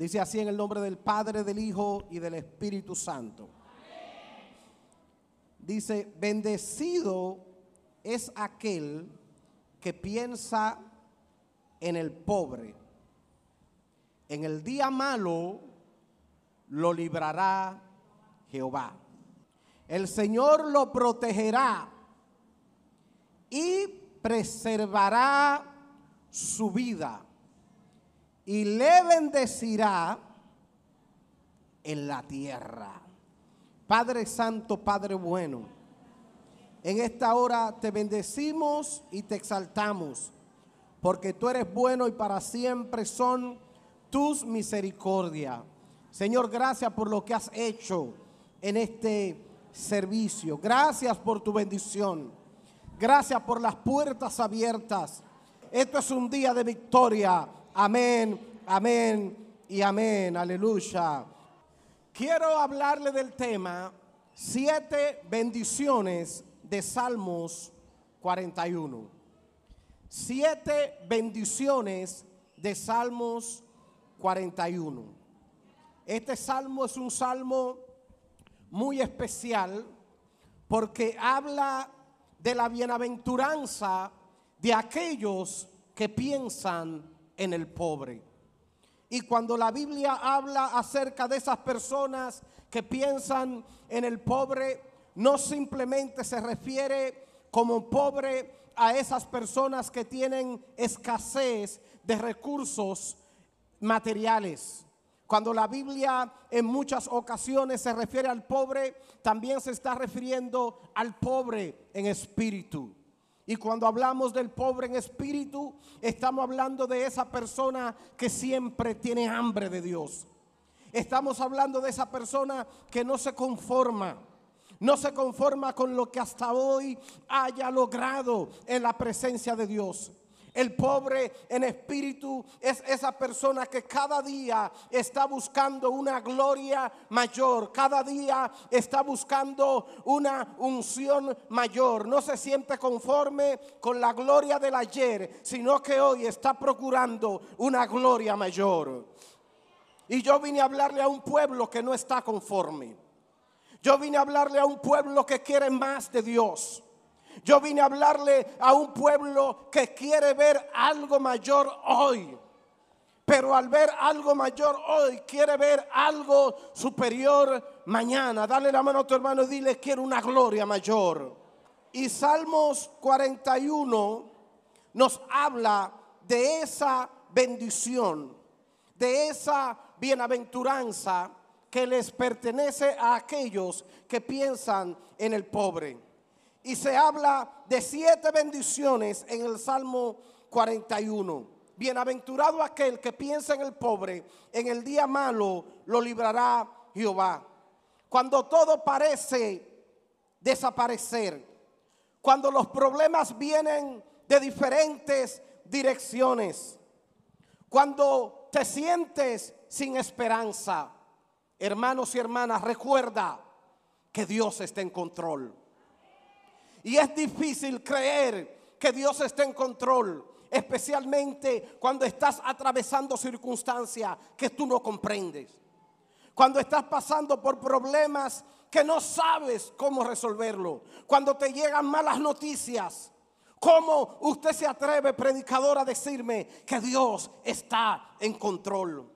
Dice así en el nombre del Padre, del Hijo y del Espíritu Santo. Dice, bendecido es aquel que piensa en el pobre. En el día malo lo librará Jehová. El Señor lo protegerá y preservará su vida y le bendecirá en la tierra. Padre Santo, Padre bueno, en esta hora te bendecimos y te exaltamos, porque tú eres bueno y para siempre son tus misericordias. Señor, gracias por lo que has hecho en este servicio. Gracias por tu bendición. Gracias por las puertas abiertas. Esto es un día de victoria. Amén, amén y amén. Aleluya. Quiero hablarle del tema siete bendiciones de Salmos 41. Siete bendiciones de Salmos 41. Este salmo es un salmo muy especial porque habla de la bienaventuranza de aquellos que piensan en el pobre. Y cuando la Biblia habla acerca de esas personas que piensan en el pobre, no simplemente se refiere como pobre a esas personas que tienen escasez de recursos materiales. Cuando la Biblia en muchas ocasiones se refiere al pobre, también se está refiriendo al pobre en espíritu. Y cuando hablamos del pobre en espíritu, estamos hablando de esa persona que siempre tiene hambre de Dios. Estamos hablando de esa persona que no se conforma. No se conforma con lo que hasta hoy haya logrado en la presencia de Dios. El pobre en espíritu es esa persona que cada día está buscando una gloria mayor, cada día está buscando una unción mayor. No se siente conforme con la gloria del ayer, sino que hoy está procurando una gloria mayor. Y yo vine a hablarle a un pueblo que no está conforme. Yo vine a hablarle a un pueblo que quiere más de Dios. Yo vine a hablarle a un pueblo que quiere ver algo mayor hoy. Pero al ver algo mayor hoy, quiere ver algo superior mañana. Dale la mano a tu hermano y dile, quiero una gloria mayor. Y Salmos 41 nos habla de esa bendición, de esa bienaventuranza que les pertenece a aquellos que piensan en el pobre y se habla de siete bendiciones en el Salmo 41. Bienaventurado aquel que piensa en el pobre, en el día malo lo librará Jehová. Cuando todo parece desaparecer, cuando los problemas vienen de diferentes direcciones, cuando te sientes sin esperanza, hermanos y hermanas, recuerda que Dios está en control. Y es difícil creer que Dios está en control, especialmente cuando estás atravesando circunstancias que tú no comprendes. Cuando estás pasando por problemas que no sabes cómo resolverlo. Cuando te llegan malas noticias. ¿Cómo usted se atreve, predicador, a decirme que Dios está en control?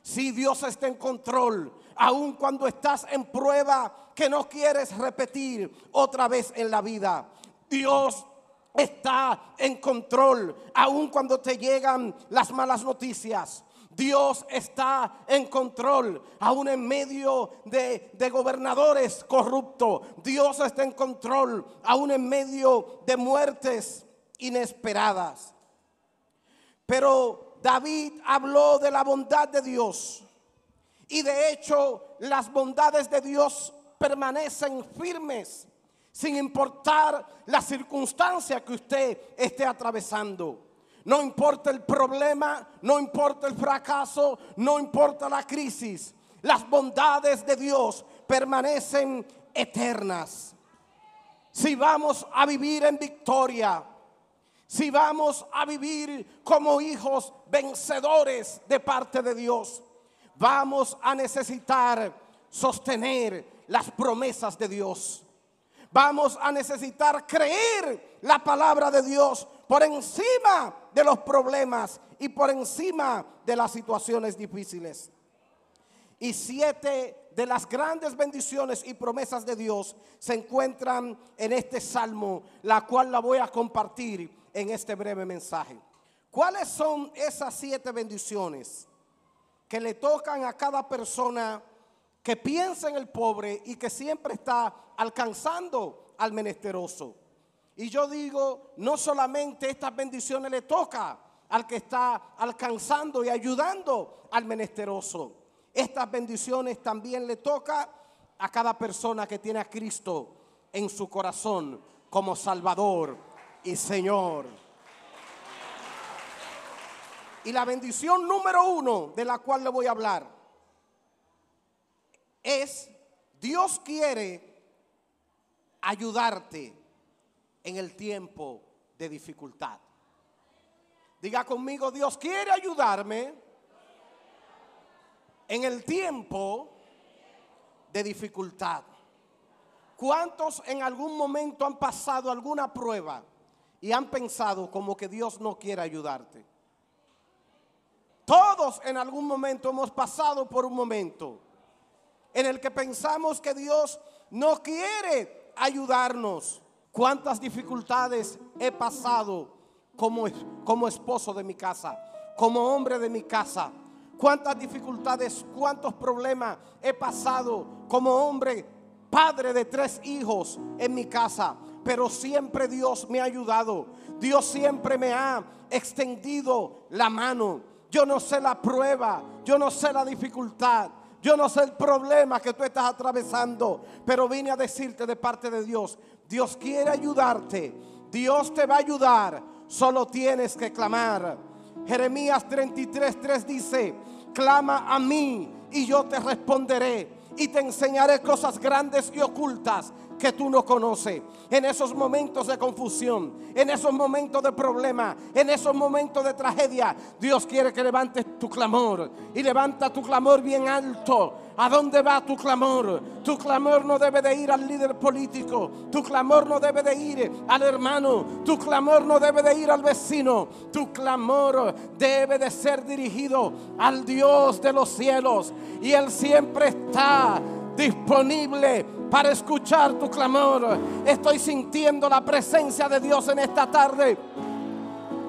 Si Dios está en control, aun cuando estás en prueba que no quieres repetir otra vez en la vida. Dios está en control, aun cuando te llegan las malas noticias. Dios está en control, aún en medio de, de, gobernadores corruptos. Dios está en control, aún en medio de muertes inesperadas. Pero David habló de la bondad de Dios. Y de hecho, las bondades de Dios permanecen firmes sin importar la circunstancia que usted esté atravesando. No importa el problema, no importa el fracaso, no importa la crisis. Las bondades de Dios permanecen eternas. Si vamos a vivir en victoria, si vamos a vivir como hijos vencedores de parte de Dios, vamos a necesitar sostener las promesas de Dios. Vamos a necesitar creer la palabra de Dios por encima de los problemas y por encima de las situaciones difíciles. Y siete de las grandes bendiciones y promesas de Dios se encuentran en este salmo, la cual la voy a compartir en este breve mensaje. ¿Cuáles son esas siete bendiciones que le tocan a cada persona que piensa en el pobre y que siempre está alcanzando al menesteroso? Y yo digo, no solamente estas bendiciones le toca al que está alcanzando y ayudando al menesteroso. Estas bendiciones también le toca a cada persona que tiene a Cristo en su corazón como Salvador y Señor. Y la bendición número uno de la cual le voy a hablar es Dios quiere ayudarte en el tiempo de dificultad. Diga conmigo, Dios quiere ayudarme en el tiempo de dificultad. ¿Cuántos en algún momento han pasado alguna prueba y han pensado como que Dios no quiere ayudarte? Todos en algún momento hemos pasado por un momento en el que pensamos que Dios no quiere ayudarnos. ¿Cuántas dificultades he pasado como, como esposo de mi casa, como hombre de mi casa? ¿Cuántas dificultades, cuántos problemas he pasado como hombre, padre de tres hijos en mi casa? Pero siempre Dios me ha ayudado. Dios siempre me ha extendido la mano. Yo no sé la prueba, yo no sé la dificultad, yo no sé el problema que tú estás atravesando, pero vine a decirte de parte de Dios, Dios quiere ayudarte. Dios te va a ayudar. Solo tienes que clamar. Jeremías 33, 3 dice, clama a mí y yo te responderé y te enseñaré cosas grandes y ocultas que tú no conoces. En esos momentos de confusión, en esos momentos de problema, en esos momentos de tragedia, Dios quiere que levantes tu clamor y levanta tu clamor bien alto. ¿A dónde va tu clamor? Tu clamor no debe de ir al líder político, tu clamor no debe de ir al hermano, tu clamor no debe de ir al vecino, tu clamor debe de ser dirigido al Dios de los cielos y Él siempre está disponible para escuchar tu clamor. Estoy sintiendo la presencia de Dios en esta tarde.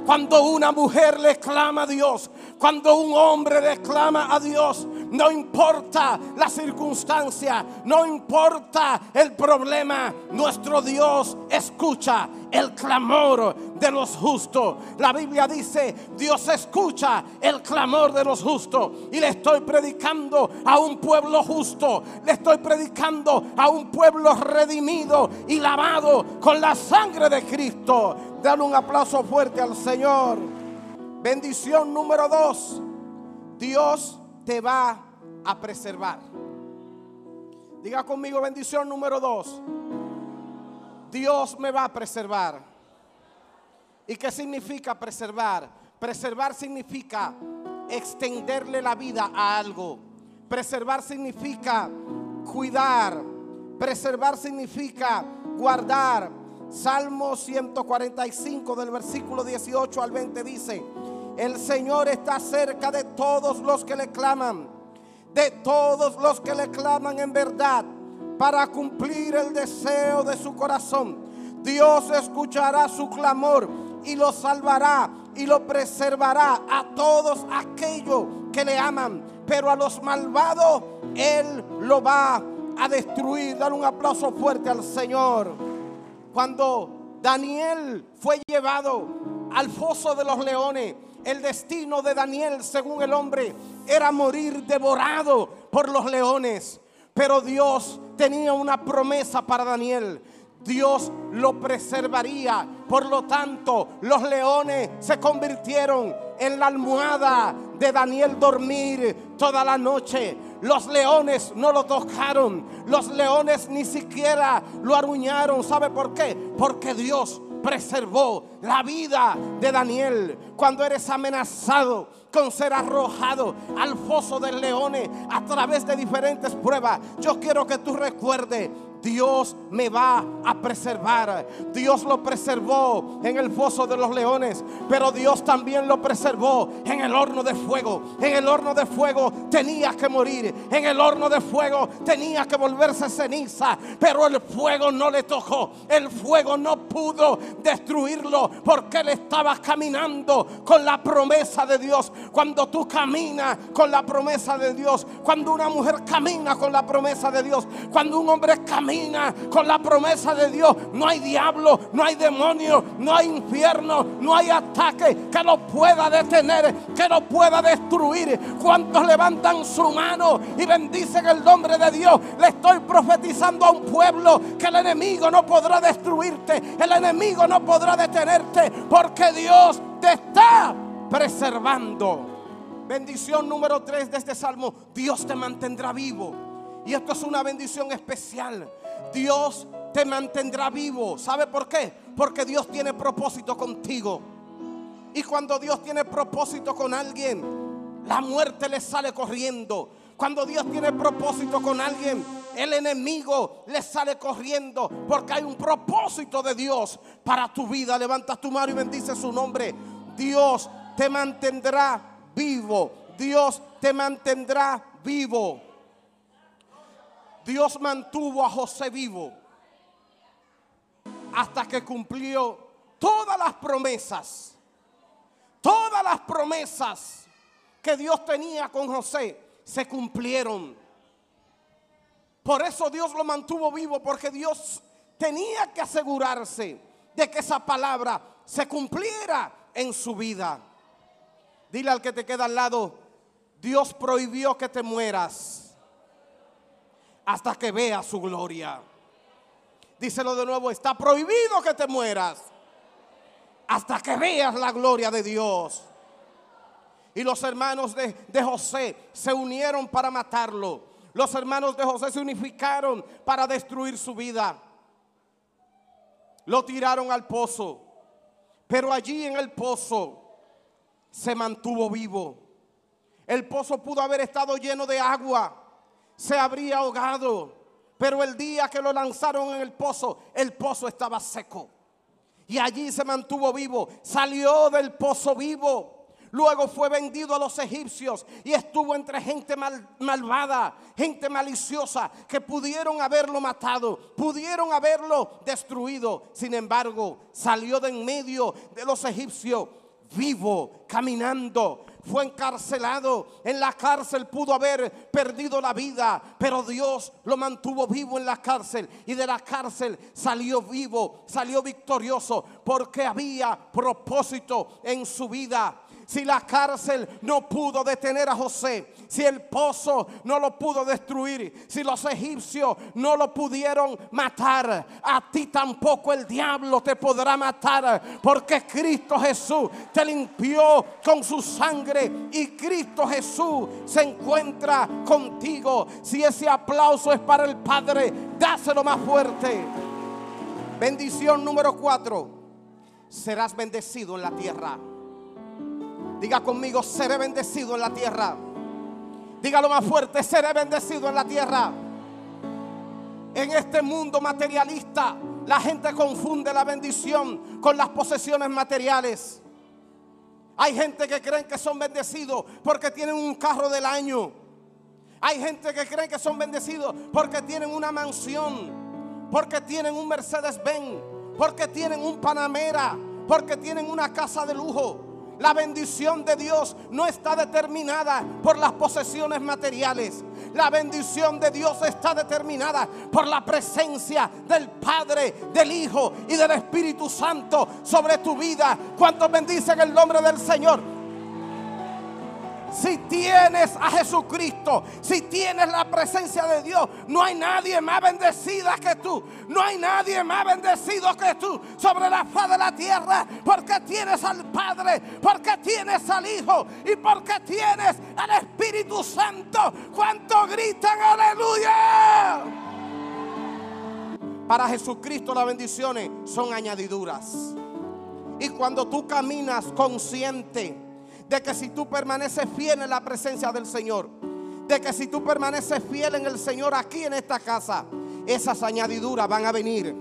Cuando una mujer le clama a Dios, cuando un hombre le clama a Dios, no importa la circunstancia, no importa el problema, nuestro Dios escucha el clamor de los justos. La Biblia dice, Dios escucha el clamor de los justos. Y le estoy predicando a un pueblo justo, le estoy predicando a un pueblo redimido y lavado con la sangre de Cristo. Dale un aplauso fuerte al Señor. Bendición número dos. Dios te va a preservar. Diga conmigo bendición número dos. Dios me va a preservar. ¿Y qué significa preservar? Preservar significa extenderle la vida a algo. Preservar significa cuidar. Preservar significa guardar Salmo 145 del versículo 18 al 20 dice, el Señor está cerca de todos los que le claman, de todos los que le claman en verdad, para cumplir el deseo de su corazón. Dios escuchará su clamor y lo salvará y lo preservará a todos aquellos que le aman. Pero a los malvados Él lo va a destruir. Dar un aplauso fuerte al Señor. Cuando Daniel fue llevado al foso de los leones, el destino de Daniel, según el hombre, era morir devorado por los leones. Pero Dios tenía una promesa para Daniel. Dios lo preservaría. Por lo tanto, los leones se convirtieron en la almohada de Daniel dormir toda la noche. Los leones no lo tocaron. Los leones ni siquiera lo aruñaron. ¿Sabe por qué? Porque Dios preservó la vida de Daniel. Cuando eres amenazado, con ser arrojado al foso del leones a través de diferentes pruebas. Yo quiero que tú recuerdes Dios me va a preservar. Dios lo preservó en el foso de los leones, pero Dios también lo preservó en el horno de fuego. En el horno de fuego tenía que morir. En el horno de fuego tenía que volverse ceniza, pero el fuego no le tocó. El fuego no pudo destruirlo porque él estaba caminando con la promesa de Dios. Cuando tú caminas con la promesa de Dios, cuando una mujer camina con la promesa de Dios, cuando un hombre camina con la promesa de Dios, no hay diablo, no hay demonio, no hay infierno, no hay ataque que lo pueda detener, que lo pueda destruir. Cuantos levantan su mano y bendicen el nombre de Dios, le estoy profetizando a un pueblo que el enemigo no podrá destruirte, el enemigo no podrá detenerte, porque Dios te está preservando. Bendición número 3 de este salmo, Dios te mantendrá vivo. Y esto es una bendición especial. Dios te mantendrá vivo. ¿Sabe por qué? Porque Dios tiene propósito contigo. Y cuando Dios tiene propósito con alguien, la muerte le sale corriendo. Cuando Dios tiene propósito con alguien, el enemigo le sale corriendo porque hay un propósito de Dios para tu vida. Levanta tu mano y bendice su nombre. Dios te mantendrá vivo. Dios te mantendrá vivo. Dios mantuvo a José vivo hasta que cumplió todas las promesas. Todas las promesas que Dios tenía con José se cumplieron. Por eso Dios lo mantuvo vivo, porque Dios tenía que asegurarse de que esa palabra se cumpliera en su vida. Dile al que te queda al lado, Dios prohibió que te mueras hasta que vea su gloria. Díselo de nuevo, está prohibido que te mueras hasta que veas la gloria de Dios. Y los hermanos de, de, José se unieron para matarlo. Los hermanos de José se unificaron para destruir su vida. Lo tiraron al pozo. Pero allí en el pozo se mantuvo vivo. El pozo pudo haber estado lleno de agua se habría ahogado. Pero el día que lo lanzaron en el pozo, el pozo estaba seco. Y allí se mantuvo vivo. Salió del pozo vivo. Luego fue vendido a los egipcios y estuvo entre gente malvada, gente maliciosa, que pudieron haberlo matado, pudieron haberlo destruido. Sin embargo, salió de en medio de los egipcios vivo, caminando, fue encarcelado. En la cárcel pudo haber perdido la vida, pero Dios lo mantuvo vivo en la cárcel y de la cárcel salió vivo, salió victorioso porque había propósito en su vida si la cárcel no pudo detener a José, si el pozo no lo pudo destruir, si los egipcios no lo pudieron matar, a ti tampoco el diablo te podrá matar, porque Cristo Jesús te limpió con su sangre y Cristo Jesús se encuentra contigo. Si ese aplauso es para el Padre, dáselo más fuerte. Bendición número cuatro. Serás bendecido en la tierra. Diga conmigo, seré bendecido en la tierra. Dígalo más fuerte, seré bendecido en la tierra. En este mundo materialista, la gente confunde la bendición con las posesiones materiales. Hay gente que creen que son bendecidos porque tienen un carro del año. Hay gente que creen que son bendecidos porque tienen una mansión, porque tienen un Mercedes-Benz, porque tienen un Panamera, porque tienen una casa de lujo. La bendición de Dios no está determinada por las posesiones materiales. La bendición de Dios está determinada por la presencia del Padre, del Hijo y del Espíritu Santo sobre tu vida. ¿Cuántos bendicen el nombre del Señor? Si tienes a Jesucristo, si tienes la presencia de Dios, no hay nadie más bendecida que tú. No hay nadie más bendecido que tú sobre la faz de la tierra. Porque tienes al Padre, porque tienes al Hijo y porque tienes al Espíritu Santo. ¿Cuánto gritan aleluya? Para Jesucristo las bendiciones son añadiduras. Y cuando tú caminas consciente, de que si tú permaneces fiel en la presencia del Señor, de que si tú permaneces fiel en el Señor aquí en esta casa, esas añadiduras van a venir,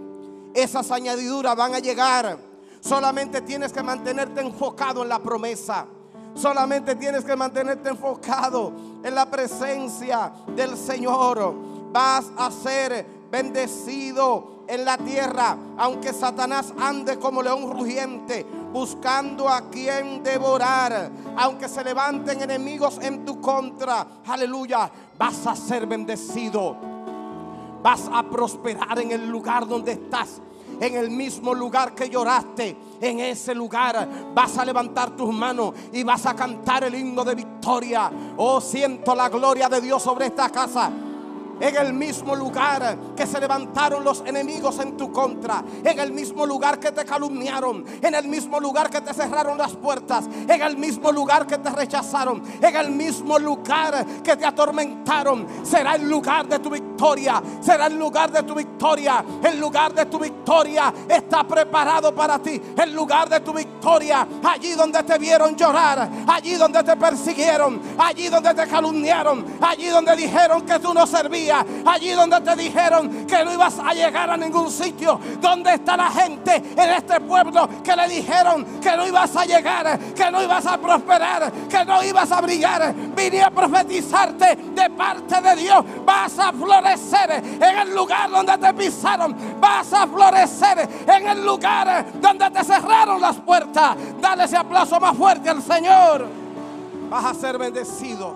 esas añadiduras van a llegar. Solamente tienes que mantenerte enfocado en la promesa. Solamente tienes que mantenerte enfocado en la presencia del Señor. Vas a ser bendecido en la tierra, aunque Satanás ande como león rugiente, buscando a quien devorar, aunque se levanten enemigos en tu contra, aleluya, vas a ser bendecido, vas a prosperar en el lugar donde estás en el mismo lugar que lloraste, en ese lugar. Vas a levantar tus manos y vas a cantar el himno de victoria. Oh, siento la gloria de Dios sobre esta casa en el mismo lugar que se levantaron los enemigos en tu contra, en el mismo lugar que te calumniaron, en el mismo lugar que te cerraron las puertas, en el mismo lugar que te rechazaron, en el mismo lugar que te atormentaron, será el lugar de tu victoria, será el lugar de tu victoria, el lugar de tu victoria está preparado para ti, el lugar de tu victoria, allí donde te vieron llorar, allí donde te persiguieron, allí donde te calumniaron, allí donde dijeron que tú no servías allí donde te dijeron que no ibas a llegar a ningún sitio. ¿Dónde está la gente en este pueblo que le dijeron que no ibas a llegar, que no ibas a prosperar, que no ibas a brillar? Vine a profetizarte de parte de Dios. Vas a florecer en el lugar donde te pisaron. Vas a florecer en el lugar donde te cerraron las puertas. Dale ese aplauso más fuerte al Señor. Vas a ser bendecido.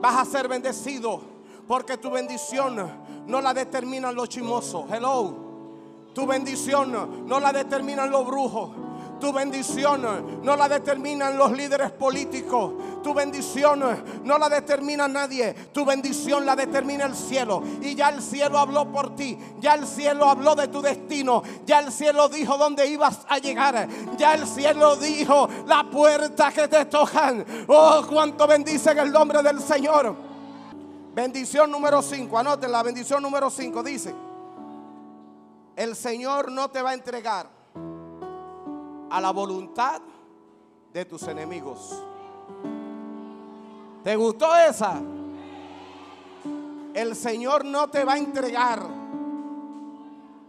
Vas a ser bendecido. Porque tu bendición no la determinan los chimosos. Hello. Tu bendición no la determinan los brujos. Tu bendición no la determinan los líderes políticos. Tu bendición no la determina nadie. Tu bendición la determina el cielo. Y ya el cielo habló por ti. Ya el cielo habló de tu destino. Ya el cielo dijo dónde ibas a llegar. Ya el cielo dijo la puerta que te tocan. Oh, cuánto bendicen el nombre del Señor. Bendición número 5, anoten la bendición número 5, dice, el Señor no te va a entregar a la voluntad de tus enemigos. ¿Te gustó esa? El Señor no te va a entregar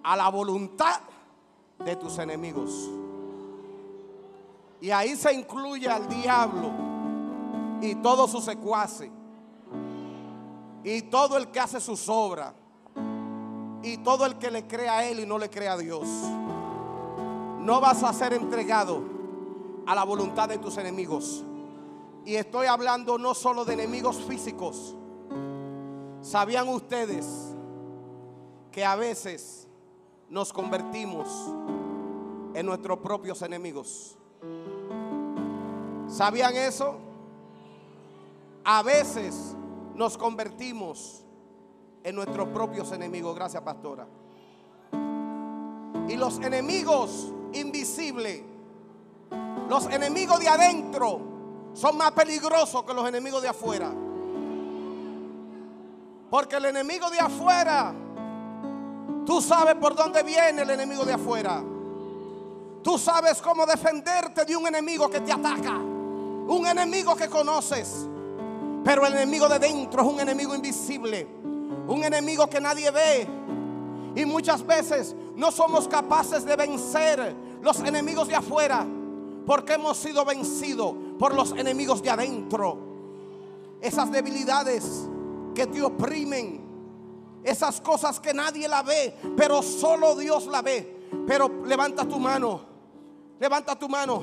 a la voluntad de tus enemigos. Y ahí se incluye al diablo y todos sus secuaces y todo el que hace sus obras. Y todo el que le cree a Él y no le cree a Dios. No vas a ser entregado a la voluntad de tus enemigos. Y estoy hablando no solo de enemigos físicos. ¿Sabían ustedes que a veces nos convertimos en nuestros propios enemigos? ¿Sabían eso? A veces nos convertimos en nuestros propios enemigos. Gracias, pastora. Y los enemigos invisibles, los enemigos de adentro, son más peligrosos que los enemigos de afuera. Porque el enemigo de afuera, tú sabes por dónde viene el enemigo de afuera. Tú sabes cómo defenderte de un enemigo que te ataca. Un enemigo que conoces. Pero el enemigo de dentro es un enemigo invisible, un enemigo que nadie ve. Y muchas veces no somos capaces de vencer los enemigos de afuera porque hemos sido vencidos por los enemigos de adentro. Esas debilidades que te oprimen, esas cosas que nadie la ve, pero solo Dios la ve. Pero levanta tu mano, levanta tu mano.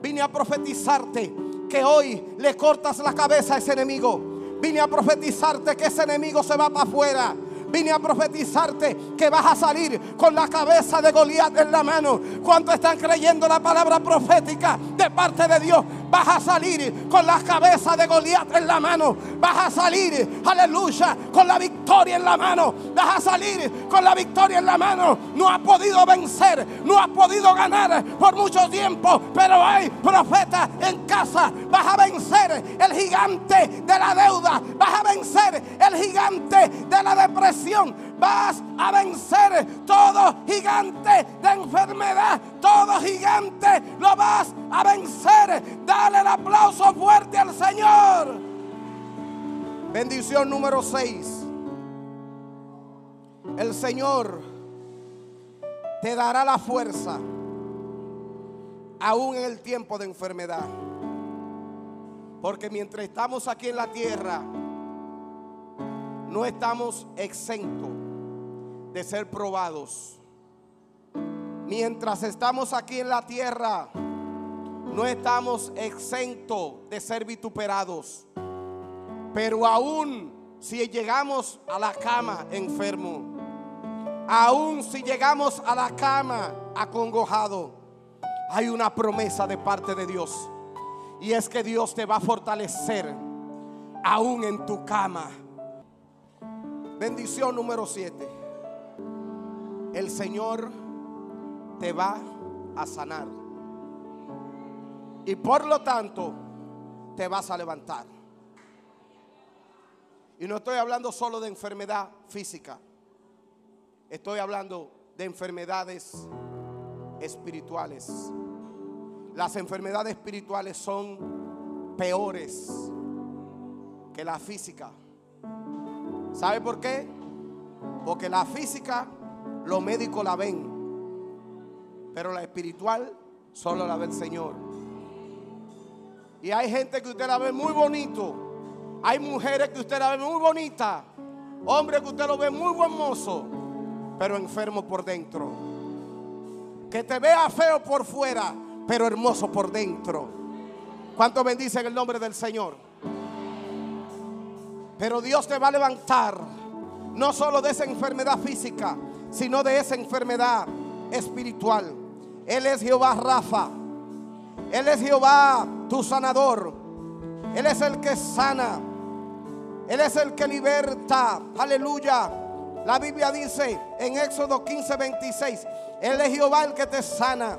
Vine a profetizarte que hoy le cortas la cabeza a ese enemigo. Vine a profetizarte que ese enemigo se va para afuera. Vine a profetizarte que vas a salir con la cabeza de Goliat en la mano. ¿Cuántos están creyendo la palabra profética de parte de Dios? Vas a salir con la cabeza de Goliat en la mano. Vas a salir, aleluya, con la victoria en la mano. Vas a salir con la victoria en la mano. No ha podido vencer, no ha podido ganar por mucho tiempo. Pero hay profeta en casa. Vas a vencer el gigante de la deuda. Vas a vencer el gigante de la depresión. Vas a vencer todo gigante de enfermedad. Todo gigante lo vas a vencer. Dale el aplauso fuerte al Señor. Bendición número 6. El Señor te dará la fuerza aún en el tiempo de enfermedad. Porque mientras estamos aquí en la tierra, no estamos exentos de ser probados. Mientras estamos aquí en la tierra, no estamos exentos de ser vituperados. Pero aún si llegamos a la cama enfermo, aún si llegamos a la cama acongojado, hay una promesa de parte de Dios. Y es que Dios te va a fortalecer aún en tu cama. Bendición número 7. El Señor te va a sanar. Y por lo tanto, te vas a levantar. Y no estoy hablando solo de enfermedad física. Estoy hablando de enfermedades espirituales. Las enfermedades espirituales son peores que la física. ¿Sabe por qué? Porque la física los médicos la ven, pero la espiritual solo la ve el Señor. Y hay gente que usted la ve muy bonito, hay mujeres que usted la ve muy bonita, hombres que usted lo ve muy buen mozo, pero enfermo por dentro. Que te vea feo por fuera, pero hermoso por dentro. ¿Cuánto bendicen el nombre del Señor? Pero Dios te va a levantar, no solo de esa enfermedad física, sino de esa enfermedad espiritual. Él es Jehová Rafa. Él es Jehová tu sanador. Él es el que sana. Él es el que liberta. Aleluya. La Biblia dice en Éxodo 15, 26, Él es Jehová el que te sana.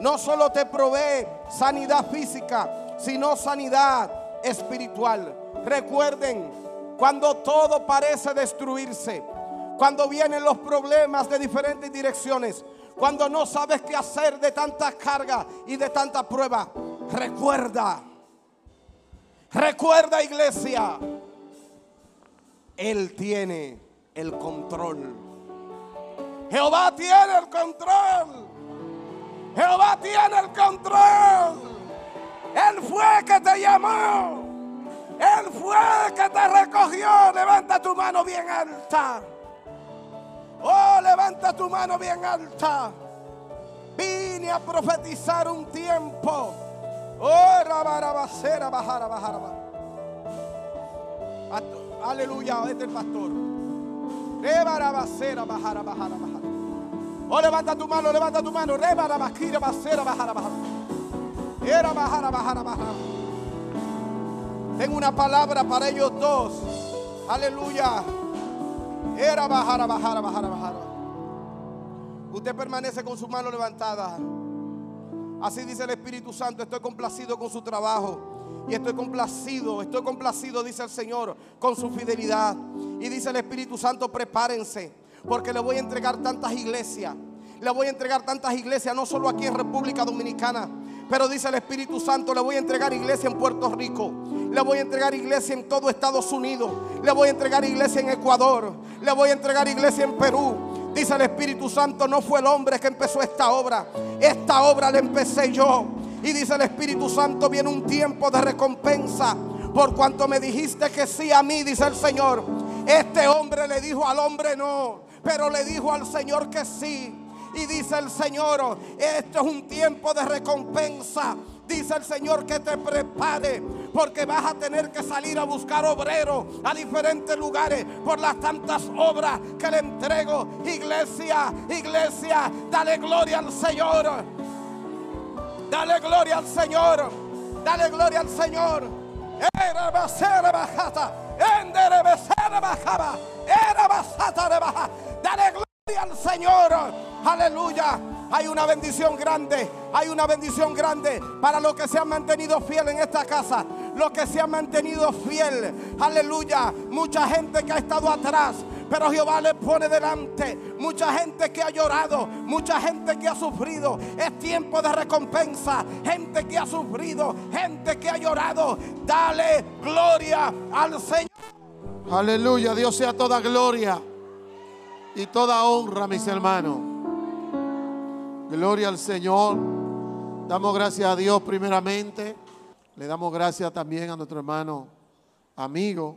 No solo te provee sanidad física, sino sanidad espiritual. Recuerden, cuando todo parece destruirse, cuando vienen los problemas de diferentes direcciones, cuando no sabes qué hacer de tanta carga y de tanta prueba, recuerda, recuerda iglesia, Él tiene el control. Jehová tiene el control. Jehová tiene el control. Él fue que te llamó. Él fue que te recogió. Levanta tu mano bien alta. Oh, levanta tu mano bien alta. Vine a profetizar un tiempo. Oh, rabarabacera, bajar, bajar, Aleluya, este es el pastor. Rebarabacera, bajar, bajar, bajar. Oh, levanta tu mano, levanta tu mano. Rebarabacira, bacera, bajar, bajar. Era bajar, bajar, bajar. Tengo una palabra para ellos dos. Aleluya. Era bajar, bajar, bajar, bajar. Usted permanece con su mano levantada. Así dice el Espíritu Santo, estoy complacido con su trabajo. Y estoy complacido, estoy complacido, dice el Señor, con su fidelidad. Y dice el Espíritu Santo, prepárense, porque le voy a entregar tantas iglesias. Le voy a entregar tantas iglesias, no solo aquí en República Dominicana, pero dice el Espíritu Santo, le voy a entregar iglesia en Puerto Rico. Le voy a entregar iglesia en todo Estados Unidos. Le voy a entregar iglesia en Ecuador. Le voy a entregar iglesia en Perú. Dice el Espíritu Santo, no fue el hombre que empezó esta obra. Esta obra la empecé yo. Y dice el Espíritu Santo, viene un tiempo de recompensa. Por cuanto me dijiste que sí a mí, dice el Señor. Este hombre le dijo al hombre no, pero le dijo al Señor que sí. Y dice el Señor, esto es un tiempo de recompensa. Dice el Señor que te prepare porque vas a tener que salir a buscar obreros a diferentes lugares por las tantas obras que le entrego. Iglesia, iglesia, dale gloria al Señor. Dale gloria al Señor. Dale gloria al Señor. Era bajata. Endere bajaba. Era basata de baja. Dale gloria al Señor. Aleluya. Hay una bendición grande. Hay una bendición grande para los que se han mantenido fiel en esta casa. Los que se han mantenido fiel. Aleluya. Mucha gente que ha estado atrás. Pero Jehová le pone delante mucha gente que ha llorado, mucha gente que ha sufrido. Es tiempo de recompensa. Gente que ha sufrido, gente que ha llorado. Dale gloria al Señor. Aleluya, Dios sea toda gloria y toda honra, mis hermanos. Gloria al Señor. Damos gracias a Dios primeramente. Le damos gracias también a nuestro hermano amigo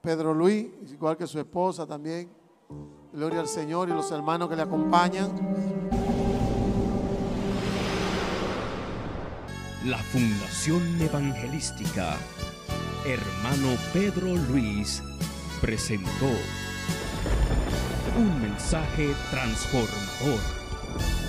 Pedro Luis, igual que su esposa también. Gloria al Señor y los hermanos que le acompañan. La Fundación Evangelística Hermano Pedro Luis presentó un mensaje transformador Bye.